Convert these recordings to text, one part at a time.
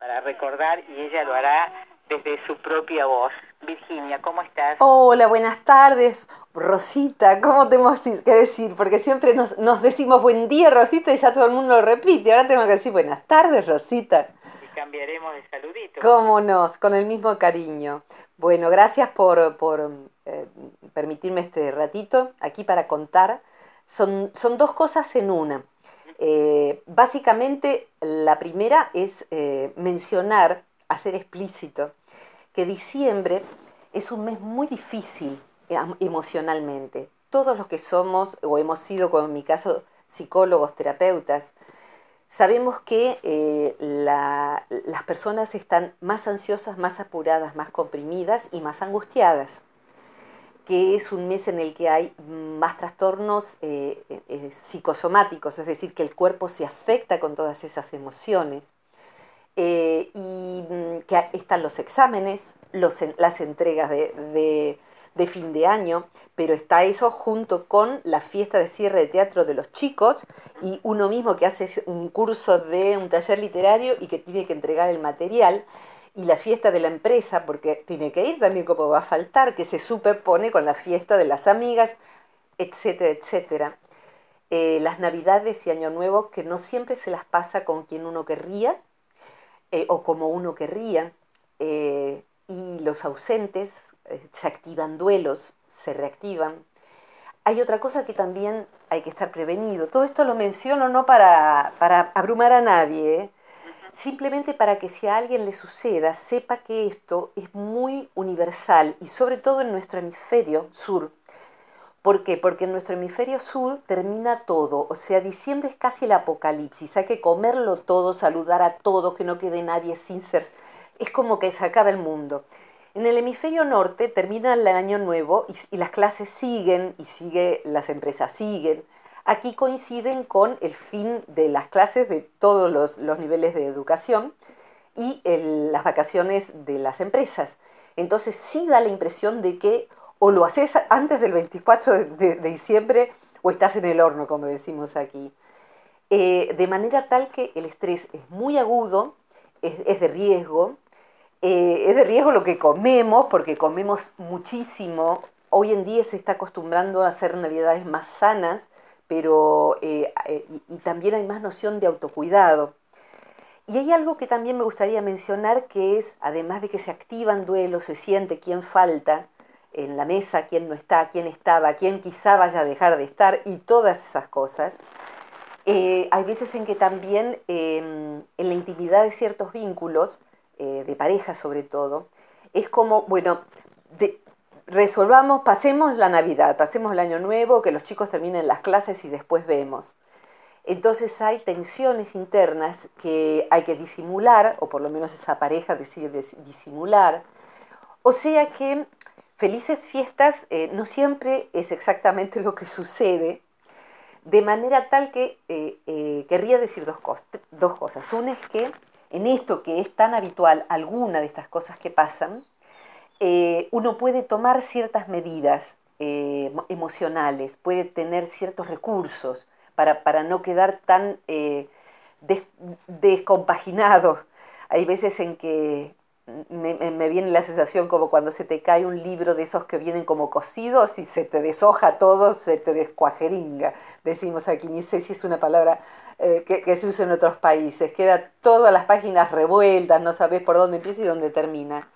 para recordar y ella lo hará desde su propia voz. Virginia, ¿cómo estás? Hola, buenas tardes. Rosita, ¿cómo tenemos que decir? Porque siempre nos, nos decimos buen día, Rosita, y ya todo el mundo lo repite. Ahora tengo que decir buenas tardes, Rosita. Y cambiaremos de saludito. ¿Cómo no? Con el mismo cariño. Bueno, gracias por, por eh, permitirme este ratito aquí para contar. Son, son dos cosas en una. Eh, básicamente, la primera es eh, mencionar, hacer explícito, que diciembre es un mes muy difícil eh, emocionalmente. Todos los que somos, o hemos sido, como en mi caso, psicólogos, terapeutas, sabemos que las personas están más ansiosas, más apuradas, más comprimidas y más angustiadas que es un mes en el que hay más trastornos eh, eh, eh, psicosomáticos, es decir, que el cuerpo se afecta con todas esas emociones. y mm, que están los exámenes, las entregas de, de, fin de año, pero está eso junto con la fiesta de cierre de teatro de los chicos y uno mismo que hace un curso de un taller literario y que tiene que entregar el material y la fiesta de la empresa, porque tiene que ir también como va a faltar, que se superpone con la fiesta de las amigas, etcétera, etcétera. Eh, las navidades y Año Nuevo que no siempre se las pasa con quien uno querría eh, o como uno querría, eh, y los ausentes se activan duelos, se reactivan. Hay otra cosa que también hay que estar prevenido. Todo esto lo menciono no para, para abrumar a nadie, simplemente para que si a alguien le suceda, sepa que esto es muy universal y sobre todo en nuestro hemisferio sur. ¿Por qué? Porque en nuestro hemisferio sur termina todo, o sea, diciembre es casi el apocalipsis, hay que comerlo todo, saludar a todos, que no quede nadie sin ser, es como que se acaba el mundo. En el hemisferio norte termina el año nuevo y, y las clases siguen y sigue, las empresas siguen, aquí coinciden con el fin de las clases de todos los, niveles de educación y las vacaciones de las empresas. Entonces sí da la impresión de que o lo haces antes del 24 de, diciembre o estás en el horno, como decimos aquí. Eh, de manera tal que el estrés es muy agudo, es, de riesgo, eh, es de riesgo lo que comemos, porque comemos muchísimo. Hoy en día se está acostumbrando a hacer navidades más sanas, pero eh, eh, y, también hay más noción de autocuidado. Y hay algo que también me gustaría mencionar que es, además de que se activan duelos, se siente quién falta en la mesa, quién no está, quién estaba, quién quizá vaya a dejar de estar y todas esas cosas. Eh, hay veces en que también em, en la intimidad de ciertos vínculos, de pareja sobre todo, es como, bueno, de, resolvamos, pasemos la Navidad, pasemos el Año Nuevo, que los chicos terminen las clases y después vemos. Entonces hay tensiones internas que hay que disimular, o por lo menos esa pareja decide disimular. O sea que felices fiestas eh, no siempre es exactamente lo que sucede, de manera tal que eh, eh, querría decir dos, dos cosas. Una es que en esto que es tan habitual, alguna de estas cosas que pasan, eh, uno puede tomar ciertas medidas eh, emocionales, puede tener ciertos recursos para, para no quedar tan eh, descompaginado. Hay veces en que me, viene la sensación como cuando se te cae un libro de esos que vienen como cosidos y se te deshoja todo, se te descuajeringa, decimos aquí, ni sé si es una palabra que, que, se usa en otros países, queda todas las páginas revueltas, no sabes por dónde empieza y dónde termina.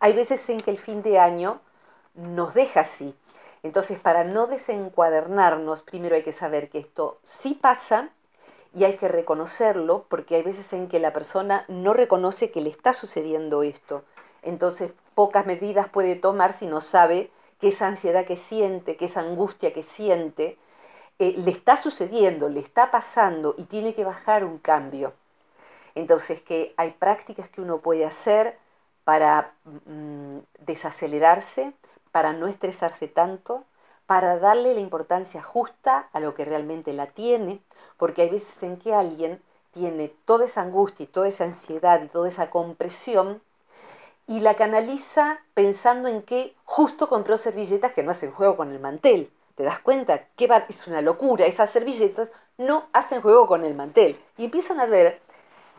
Hay veces en que el fin de año nos deja así. Entonces, para no desencuadernarnos, primero hay que saber que esto sí pasa y hay que reconocerlo, porque hay veces en que la persona no reconoce que le está sucediendo esto. Entonces, pocas medidas puede tomar si no sabe que esa ansiedad que siente, que esa angustia que siente, eh, le está sucediendo, le está pasando y tiene que bajar un cambio. Entonces, que hay prácticas que uno puede hacer para mm, desacelerarse, para no estresarse tanto, para darle la importancia justa a lo que realmente la tiene, porque hay veces en que alguien tiene toda esa angustia y toda esa ansiedad y toda esa compresión y la canaliza pensando en que justo compró servilletas que no hacen juego con el mantel. ¿Te das cuenta? Que es una locura. Esas servilletas no hacen juego con el mantel. Y empiezan a ver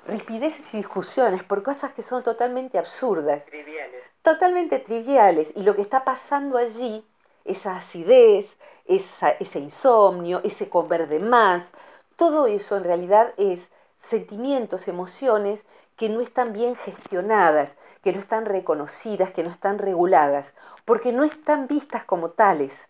ripideces y discusiones por cosas que son totalmente absurdas. Triviales. Totalmente triviales. Y lo que está pasando allí, esa acidez, ese insomnio, ese comer de más, todo eso en realidad es sentimientos, emociones que no están bien gestionadas, que no están reconocidas, que no están reguladas, porque no están vistas como tales.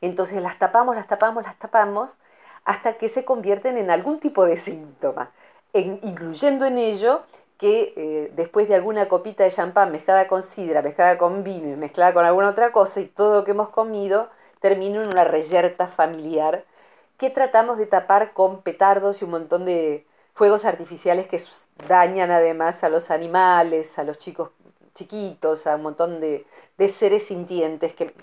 Entonces las tapamos, las tapamos, las tapamos, hasta que se convierten en algún tipo de síntoma, incluyendo en ello que eh, después de alguna copita de champán mezclada con sidra, mezclada con vino mezclada con alguna otra cosa y todo lo que hemos comido termina en una reyerta familiar que tratamos de tapar con petardos y un montón de fuegos artificiales que dañan además a los animales, a los chicos chiquitos, a un montón de, de seres sintientes que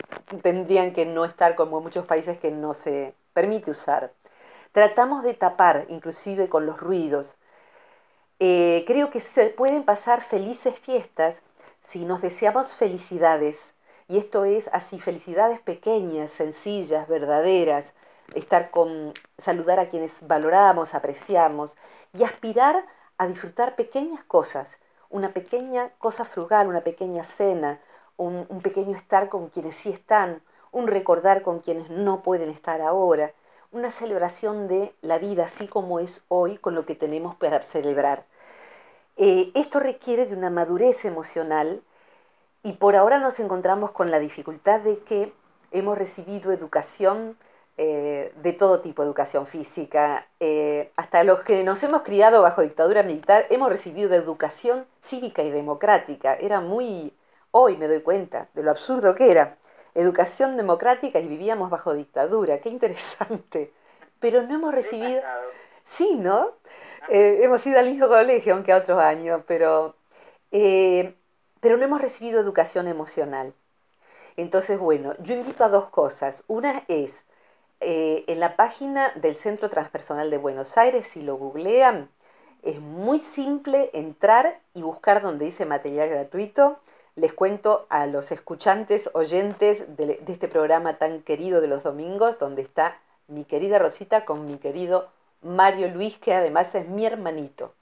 tendrían que no estar como en muchos países que no se permite usar. Tratamos de tapar, inclusive con los ruidos. Eh, creo que se pueden pasar felices fiestas si nos deseamos felicidades. Y esto es así, felicidades pequeñas, sencillas, verdaderas, estar con, saludar a quienes valoramos, apreciamos y aspirar a disfrutar pequeñas cosas, una pequeña cosa frugal, una pequeña cena, un, un pequeño estar con quienes sí están, un recordar con quienes no pueden estar ahora, una celebración de la vida así como es hoy con lo que tenemos para celebrar. Eh, esto requiere de una madurez emocional y por ahora nos encontramos con la dificultad de que hemos recibido educación eh, de todo tipo, educación física, eh, hasta los que nos hemos criado bajo dictadura militar, hemos recibido educación cívica y democrática. Era muy, hoy me doy cuenta de lo absurdo que era educación democrática y vivíamos bajo dictadura, qué interesante. Pero no hemos recibido... Sí, ¿no? Eh, hemos ido al mismo colegio, aunque a otros años, pero, eh, pero no hemos recibido educación emocional. Entonces, bueno, yo invito a dos cosas. Una es, eh, en la página del Centro Transpersonal de Buenos Aires, si lo googlean, es muy simple entrar y buscar donde dice material gratuito les cuento a los escuchantes, oyentes de, este programa tan querido de los domingos, donde está mi querida Rosita con mi querido Mario Luis, que además es mi hermanito.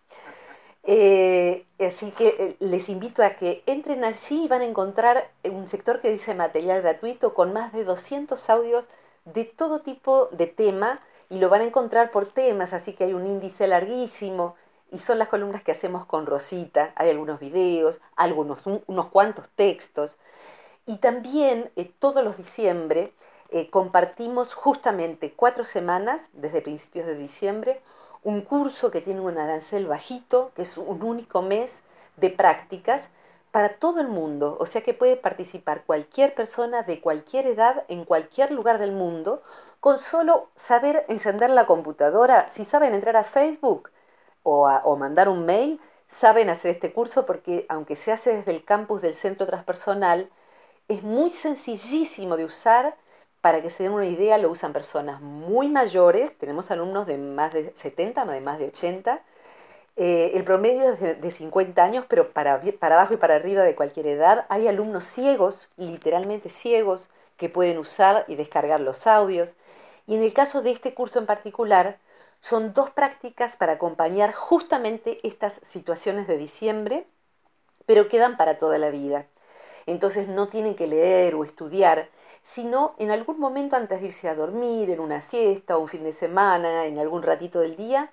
Eh, así que eh, les invito a que entren allí y van a encontrar un sector que dice material gratuito con más de 200 audios de todo tipo de tema y lo van a encontrar por temas, así que hay un índice larguísimo y son las columnas que hacemos con Rosita. Hay algunos videos, algunos, unos cuantos textos. Y también eh, todos los diciembre eh, compartimos justamente cuatro semanas, desde principios de diciembre, un curso que tiene un arancel bajito, que es un único mes de prácticas para todo el mundo. O sea que puede participar cualquier persona de cualquier edad en cualquier lugar del mundo con solo saber encender la computadora. Si saben entrar a Facebook, o, mandar un mail, saben hacer este curso porque aunque se hace desde el campus del centro transpersonal, es muy sencillísimo de usar. Para que se den una idea, lo usan personas muy mayores, tenemos alumnos de más de 70, de más de 80. Eh, el promedio es de, 50 años, pero para, para abajo y para arriba de cualquier edad. Hay alumnos ciegos, literalmente ciegos, que pueden usar y descargar los audios. Y en el caso de este curso en particular, son dos prácticas para acompañar justamente estas situaciones de diciembre, pero quedan para toda la vida. Entonces no tienen que leer o estudiar, sino en algún momento antes de irse a dormir, en una siesta o un fin de semana, en algún ratito del día,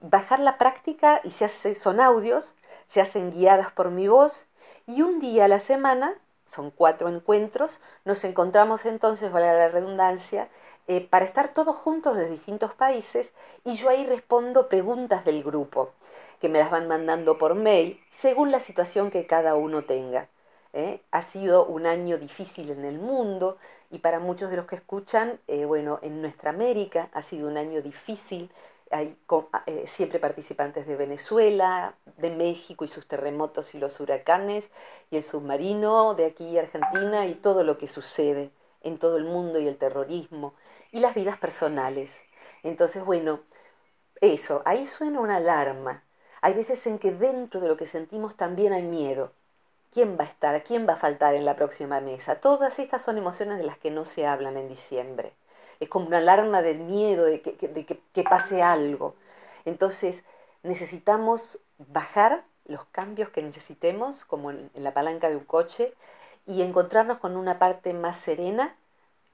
bajar la práctica y se hace, son audios, se hacen guiadas por mi voz y un día a la semana, son cuatro encuentros, nos encontramos entonces, vale la redundancia, eh, para estar todos juntos de distintos países y yo ahí respondo preguntas del grupo, que me las van mandando por mail según la situación que cada uno tenga. ¿eh? Ha sido un año difícil en el mundo y para muchos de los que escuchan, eh, bueno, en nuestra América ha sido un año difícil. Hay siempre participantes de Venezuela, de México y sus terremotos y los huracanes, y el submarino de aquí Argentina y todo lo que sucede en todo el mundo y el terrorismo y las vidas personales. Entonces, bueno, eso, ahí suena una alarma. Hay veces en que dentro de lo que sentimos también hay miedo. ¿Quién va a estar? ¿Quién va a faltar en la próxima mesa? Todas estas son emociones de las que no se hablan en diciembre. Es como una alarma del miedo de que, de que, que pase algo. Entonces, necesitamos bajar los cambios que necesitemos, como en, la palanca de un coche, y encontrarnos con una parte más serena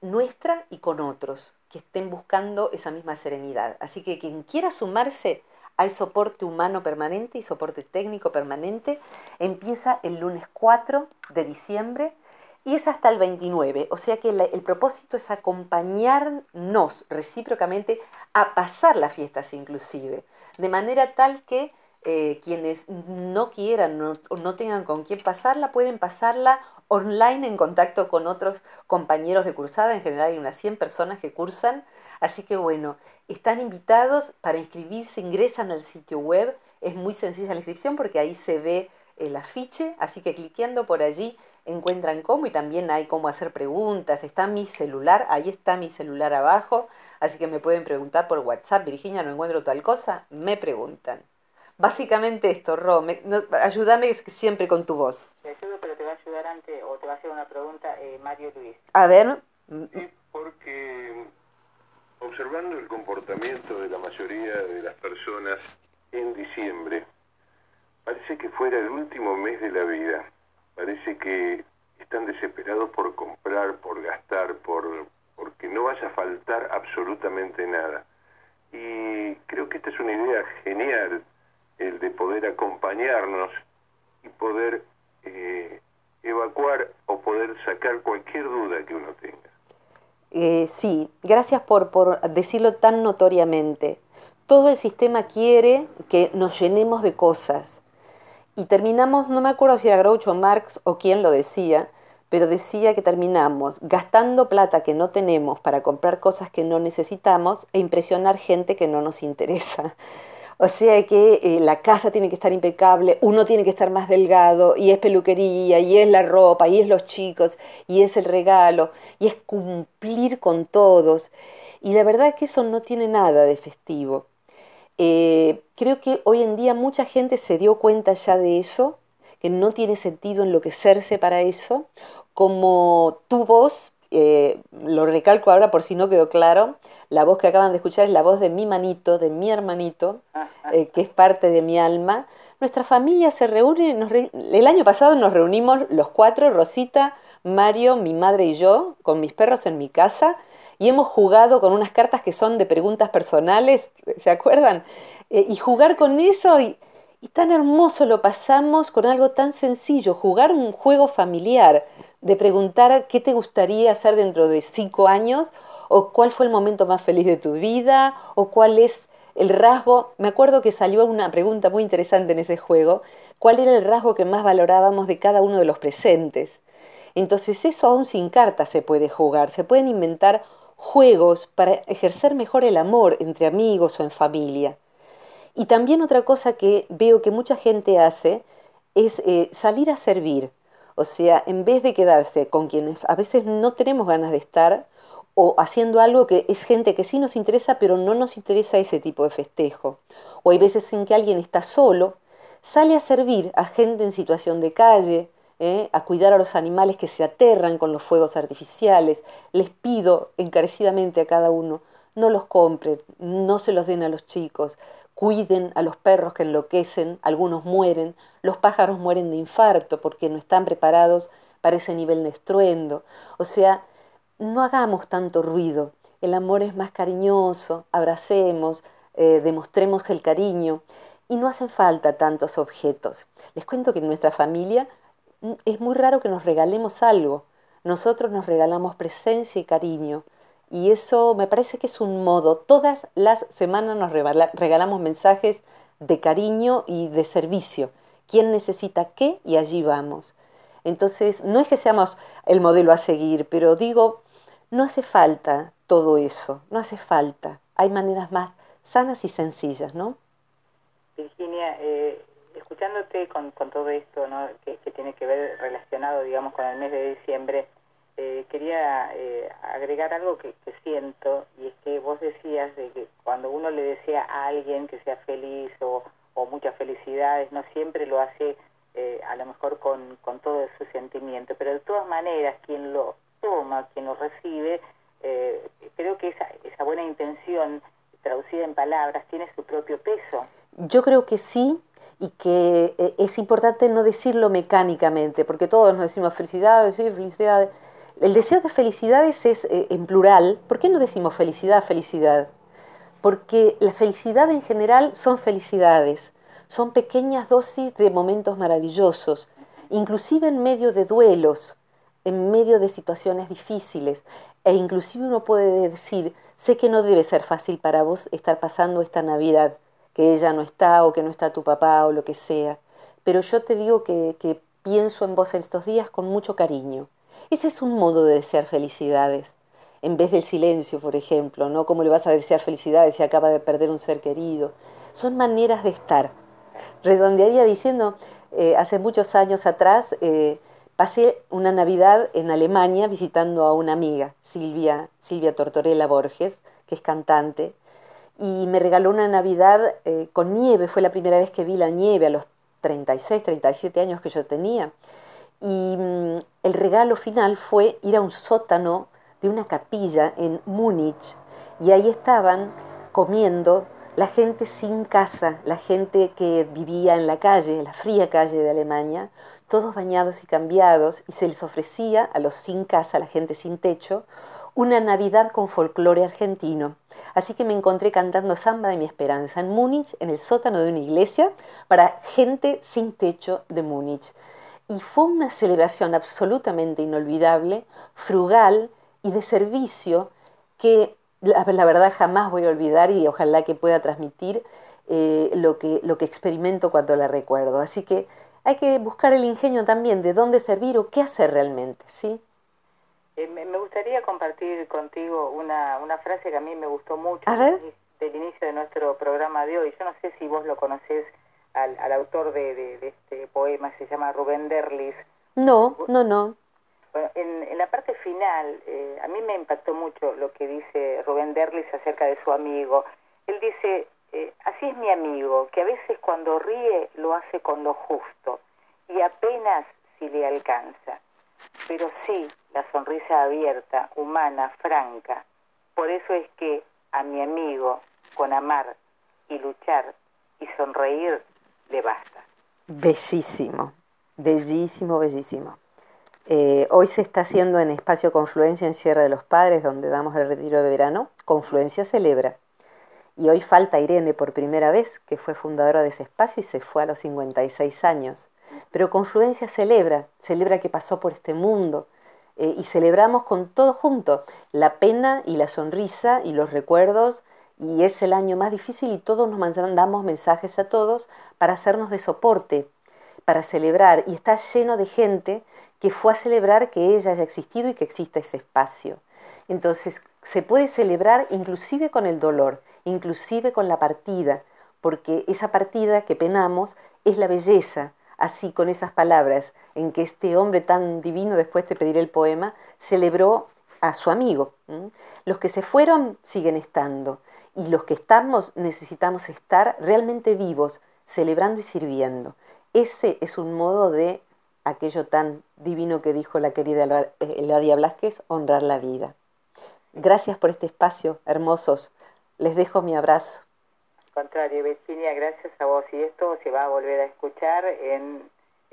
nuestra y con otros que estén buscando esa misma serenidad. Así que quien quiera sumarse, hay soporte humano permanente y soporte técnico permanente. Empieza el lunes 4 de diciembre y es hasta el 29. O sea que el propósito es acompañarnos recíprocamente a pasar las fiestas inclusive, de manera tal que eh, quienes no quieran o no tengan con quién pasarla, pueden pasarla online en contacto con otros compañeros de cursada. En general hay unas 100 personas que cursan. Así que bueno, están invitados para inscribirse, ingresan al sitio web. Es muy sencilla la inscripción porque ahí se ve el afiche, así que cliqueando por allí encuentran cómo y también hay cómo hacer preguntas. Está mi celular, ahí está mi celular abajo, así que me pueden preguntar por WhatsApp, Virginia, no encuentro tal cosa, me preguntan. Básicamente esto, Ro, ayúdame siempre con tu voz. O te va a hacer una pregunta eh, Mario Luis. A ver. Sí, porque observando el comportamiento de la mayoría de las personas en diciembre, parece que fuera el último mes de la vida. Parece que están desesperados por comprar, por gastar, por porque no vaya a faltar absolutamente nada. Y creo que esta es una idea genial el de poder acompañarnos y poder eh, evacuar o poder sacar cualquier duda que uno tenga. Eh, sí, gracias por, por decirlo tan notoriamente. Todo el sistema quiere que nos llenemos de cosas. Y terminamos, no me acuerdo si era Groucho Marx o quién lo decía, pero decía que terminamos gastando plata que no tenemos para comprar cosas que no necesitamos e impresionar gente que no nos interesa. O sea que eh, la casa tiene que estar impecable, uno tiene que estar más delgado, y es peluquería, y es la ropa, y es los chicos, y es el regalo, y es cumplir con todos. Y la verdad es que eso no tiene nada de festivo. Eh, creo que hoy en día mucha gente se dio cuenta ya de eso, que no tiene sentido enloquecerse para eso, como tu voz eh, lo recalco ahora por si no quedó claro, la voz que acaban de escuchar es la voz de mi manito, de mi hermanito, eh, que es parte de mi alma. Nuestra familia se reúne, el año pasado nos reunimos los cuatro, Rosita, Mario, mi madre y yo, con mis perros en mi casa, y hemos jugado con unas cartas que son de preguntas personales, ¿se acuerdan? Eh, y jugar con eso y, y tan hermoso lo pasamos con algo tan sencillo, jugar un juego familiar de preguntar qué te gustaría hacer dentro de cinco años o cuál fue el momento más feliz de tu vida o cuál es el rasgo. Me acuerdo que salió una pregunta muy interesante en ese juego, cuál era el rasgo que más valorábamos de cada uno de los presentes. Entonces eso aún sin cartas se puede jugar, se pueden inventar juegos para ejercer mejor el amor entre amigos o en familia. Y también otra cosa que veo que mucha gente hace es eh, salir a servir. O sea, en vez de quedarse con quienes a veces no tenemos ganas de estar o haciendo algo que es gente que sí nos interesa, pero no nos interesa ese tipo de festejo. O hay veces en que alguien está solo, sale a servir a gente en situación de calle, ¿eh? a cuidar a los animales que se aterran con los fuegos artificiales. Les pido encarecidamente a cada uno, no los compren, no se los den a los chicos, cuiden a los perros que enloquecen, algunos mueren, los pájaros mueren de infarto porque no están preparados para ese nivel de estruendo. O sea, no hagamos tanto ruido. El amor es más cariñoso, abracemos, eh, demostremos el cariño y no hacen falta tantos objetos. Les cuento que en nuestra familia mm, es muy raro que nos regalemos algo. Nosotros nos regalamos presencia y cariño. Y eso me parece que es un modo. Todas las semanas nos regalamos mensajes de cariño y de servicio. ¿Quién necesita qué? Y allí vamos. Entonces, no es que seamos el modelo a seguir, pero digo, no hace falta todo eso, no hace falta. Hay maneras más sanas y sencillas, ¿no? Virginia, eh, escuchándote con, todo esto, ¿no? que, que tiene que ver relacionado, digamos, con el mes de diciembre, eh, quería eh, agregar algo que, siento y es que vos decías de que cuando uno le desea a alguien que sea feliz o, muchas felicidades, no siempre lo hace eh, a lo mejor con, con todo su sentimiento, pero de todas maneras quien lo toma, quien lo recibe, creo que esa, esa buena intención traducida en palabras tiene su propio peso. Yo creo que sí y que eh, es importante no decirlo mecánicamente, porque todos nos decimos felicidad, decir felicidad. El deseo de felicidades es eh, en plural. ¿Por qué no decimos felicidad, felicidad? Porque la felicidad en general son felicidades, son pequeñas dosis de momentos maravillosos, inclusive en medio de duelos, en medio de situaciones difíciles, e inclusive uno puede decir, sé que no debe ser fácil para vos estar pasando esta Navidad, que ella no está o que no está tu papá o lo que sea. Pero yo te digo que, pienso en vos estos días con mucho cariño. Ese es un modo de desear felicidades, en vez del silencio, por ejemplo, ¿no? ¿Cómo le vas a desear felicidades si acaba de perder un ser querido? Son maneras de estar. Redondearía diciendo, eh, hace muchos años atrás eh, pasé una Navidad en Alemania visitando a una amiga, Silvia, Silvia Tortorella Borges, que es cantante, y me regaló una Navidad eh, con nieve, fue la primera vez que vi la nieve a los 36, 37 años que yo tenía. Y mm, el regalo final fue ir a un sótano de una capilla en Múnich y ahí estaban comiendo la gente sin casa, la gente que vivía en la calle, en la fría calle de Alemania, todos bañados y cambiados, y se les ofrecía a los sin casa, a la gente sin techo, una Navidad con folclore argentino. Así que me encontré cantando Samba de mi Esperanza en Múnich, en el sótano de una iglesia, para gente sin techo de Múnich. Y fue una celebración absolutamente inolvidable, frugal y de servicio que la, verdad jamás voy a olvidar y ojalá que pueda transmitir eh, lo, que, lo que experimento cuando la recuerdo. Así que hay que buscar el ingenio también de dónde servir o qué hacer realmente, ¿sí? Eh, me gustaría compartir contigo una, una frase que a mí me gustó mucho del inicio de nuestro programa de hoy. Yo no sé si vos lo conocés al, al autor de, de, este poema, se llama Rubén Derlis. No, no, no. Bueno, en, en la parte final, eh, a mí me impactó mucho lo que dice Rubén Derlis acerca de su amigo. Él dice, eh, así es mi amigo, que a veces cuando ríe lo hace con lo justo y apenas si le alcanza pero sí la sonrisa abierta, humana, franca. Por eso es que a mi amigo, con amar y luchar y sonreír, basta. Bellísimo, bellísimo, bellísimo. Eh, hoy se está haciendo en Espacio Confluencia en Sierra de los Padres, donde damos el retiro de verano. Confluencia celebra. Y hoy falta Irene por primera vez, que fue fundadora de ese espacio y se fue a los 56 años. Pero Confluencia celebra, celebra que pasó por este mundo eh, y celebramos con todo junto, la pena y la sonrisa y los recuerdos y es el año más difícil y todos nos mandamos mensajes a todos para hacernos de soporte, para celebrar y está lleno de gente que fue a celebrar que ella haya existido y que exista ese espacio. Entonces se puede celebrar inclusive con el dolor, inclusive con la partida, porque esa partida que penamos es la belleza, así con esas palabras en que este hombre tan divino, después te pediré el poema, celebró a su amigo. Los que se fueron siguen estando y los que estamos necesitamos estar realmente vivos, celebrando y sirviendo. Ese es un modo de aquello tan divino que dijo la querida Eladia Blasquez, honrar la vida. Gracias por este espacio, hermosos. Les dejo mi abrazo contrario, Virginia, gracias a vos. Y esto se va a volver a escuchar en,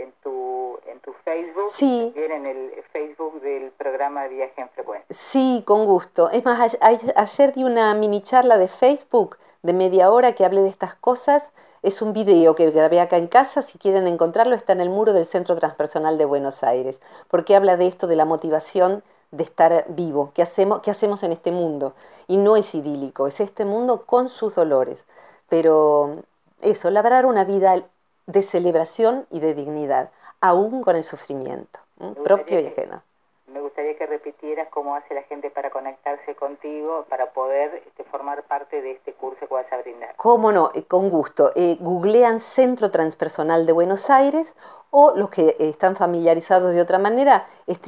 en, tu, en tu Facebook. Sí. También en el Facebook del programa Viaje en Frecuencia. Sí, con gusto. Es más, ayer di una mini charla de Facebook de media hora que hablé de estas cosas. Es un video que grabé acá en casa, si quieren encontrarlo, está en el muro del Centro Transpersonal de Buenos Aires, porque habla de esto, de la motivación de estar vivo, qué hacemos, qué hacemos en este mundo. Y no es idílico, es este mundo con sus dolores. Pero eso, labrar una vida de celebración y de dignidad, aún con el sufrimiento, propio y ajeno. Me gustaría que repitieras cómo hace la gente para conectarse contigo, para poder este, formar parte de este curso que vas a brindar. Cómo no, eh, con gusto. Eh, googlean Centro Transpersonal de Buenos Aires o los que están familiarizados de otra manera es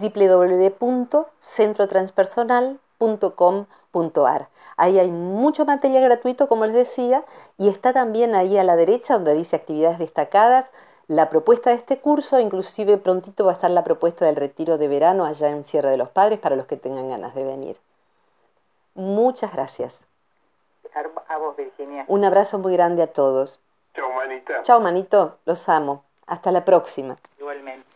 Ahí hay mucho material gratuito, como les decía, y está también ahí a la derecha donde dice actividades destacadas, la propuesta de este curso, inclusive prontito va a estar la propuesta del retiro de verano allá en Sierra de los Padres para los que tengan ganas de venir. Muchas gracias. A vos, Virginia. Un abrazo muy grande a todos. Chao, manita. Chao, manito, los amo. Hasta la próxima. Igualmente.